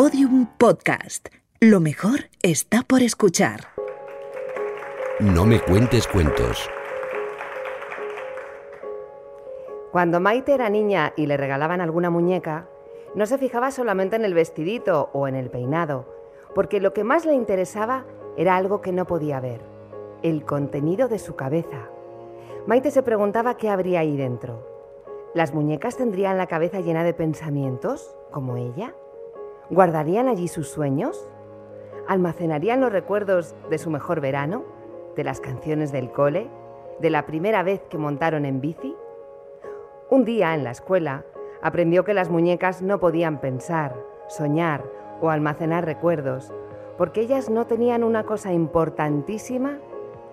Podium Podcast. Lo mejor está por escuchar. No me cuentes cuentos. Cuando Maite era niña y le regalaban alguna muñeca, no se fijaba solamente en el vestidito o en el peinado, porque lo que más le interesaba era algo que no podía ver, el contenido de su cabeza. Maite se preguntaba qué habría ahí dentro. ¿Las muñecas tendrían la cabeza llena de pensamientos, como ella? ¿Guardarían allí sus sueños? ¿Almacenarían los recuerdos de su mejor verano? ¿De las canciones del cole? ¿De la primera vez que montaron en bici? Un día en la escuela aprendió que las muñecas no podían pensar, soñar o almacenar recuerdos, porque ellas no tenían una cosa importantísima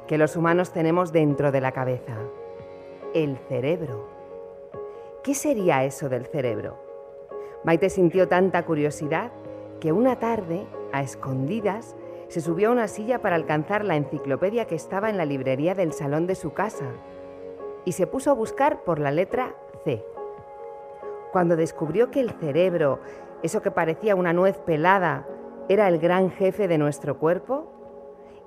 que los humanos tenemos dentro de la cabeza, el cerebro. ¿Qué sería eso del cerebro? Maite sintió tanta curiosidad que una tarde, a escondidas, se subió a una silla para alcanzar la enciclopedia que estaba en la librería del salón de su casa y se puso a buscar por la letra C. Cuando descubrió que el cerebro, eso que parecía una nuez pelada, era el gran jefe de nuestro cuerpo,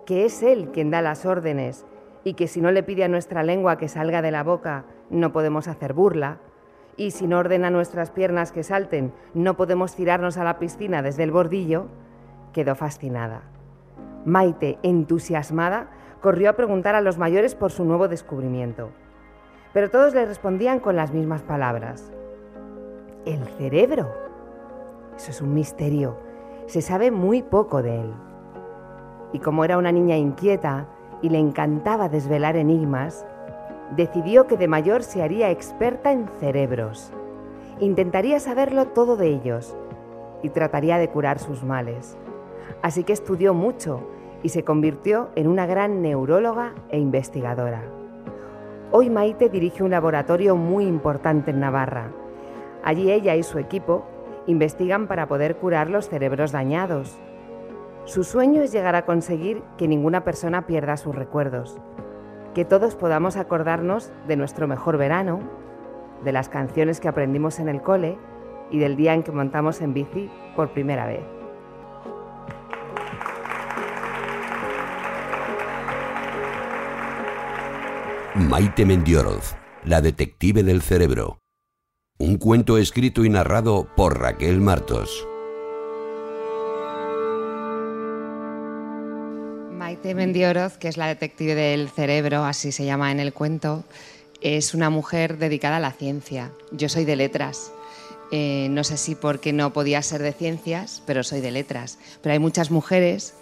que es él quien da las órdenes y que si no le pide a nuestra lengua que salga de la boca, no podemos hacer burla, y si no ordena a nuestras piernas que salten, no podemos tirarnos a la piscina desde el bordillo, quedó fascinada. Maite, entusiasmada, corrió a preguntar a los mayores por su nuevo descubrimiento. Pero todos le respondían con las mismas palabras. El cerebro. Eso es un misterio. Se sabe muy poco de él. Y como era una niña inquieta y le encantaba desvelar enigmas, decidió que de mayor se haría experta en cerebros. Intentaría saberlo todo de ellos y trataría de curar sus males. Así que estudió mucho y se convirtió en una gran neuróloga e investigadora. Hoy Maite dirige un laboratorio muy importante en Navarra. Allí ella y su equipo investigan para poder curar los cerebros dañados. Su sueño es llegar a conseguir que ninguna persona pierda sus recuerdos, que todos podamos acordarnos de nuestro mejor verano, de las canciones que aprendimos en el cole y del día en que montamos en bici por primera vez. Maite Mendioroz, la detective del cerebro. Un cuento escrito y narrado por Raquel Martos. Maite Mendioroz, que es la detective del cerebro, así se llama en el cuento, es una mujer dedicada a la ciencia. Yo soy de letras. Eh, no sé si porque no podía ser de ciencias, pero soy de letras. Pero hay muchas mujeres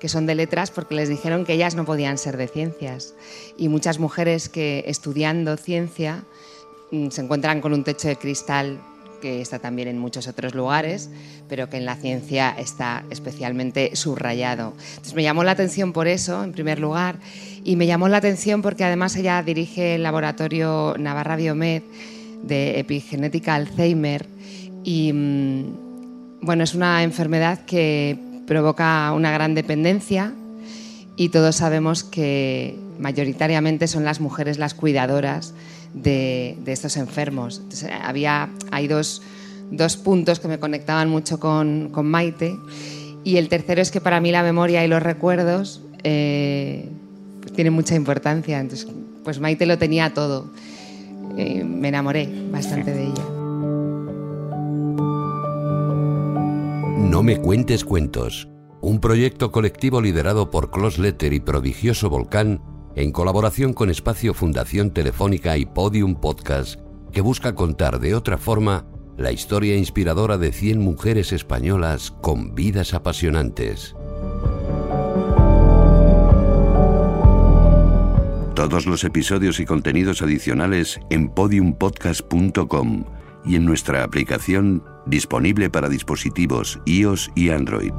que son de letras porque les dijeron que ellas no podían ser de ciencias. Y muchas mujeres que estudiando ciencia mm, se encuentran con un techo de cristal que está también en muchos otros lugares, pero que en la ciencia está especialmente subrayado. Entonces me llamó la atención por eso, en primer lugar, y me llamó la atención porque además ella dirige el laboratorio Navarra Biomed de epigenética Alzheimer y mm, bueno, es una enfermedad que provoca una gran dependencia y todos sabemos que mayoritariamente son las mujeres las cuidadoras de, estos enfermos. había, hay dos, puntos que me conectaban mucho con, Maite y el tercero es que para mí la memoria y los recuerdos eh, tienen mucha importancia. Entonces, pues Maite lo tenía todo. Eh, me enamoré bastante de ella. No me cuentes cuentos, un proyecto colectivo liderado por Close Letter y Prodigioso Volcán en colaboración con Espacio Fundación Telefónica y Podium Podcast, que busca contar de otra forma la historia inspiradora de 100 mujeres españolas con vidas apasionantes. Todos los episodios y contenidos adicionales en podiumpodcast.com y en nuestra aplicación disponible para dispositivos iOS y Android.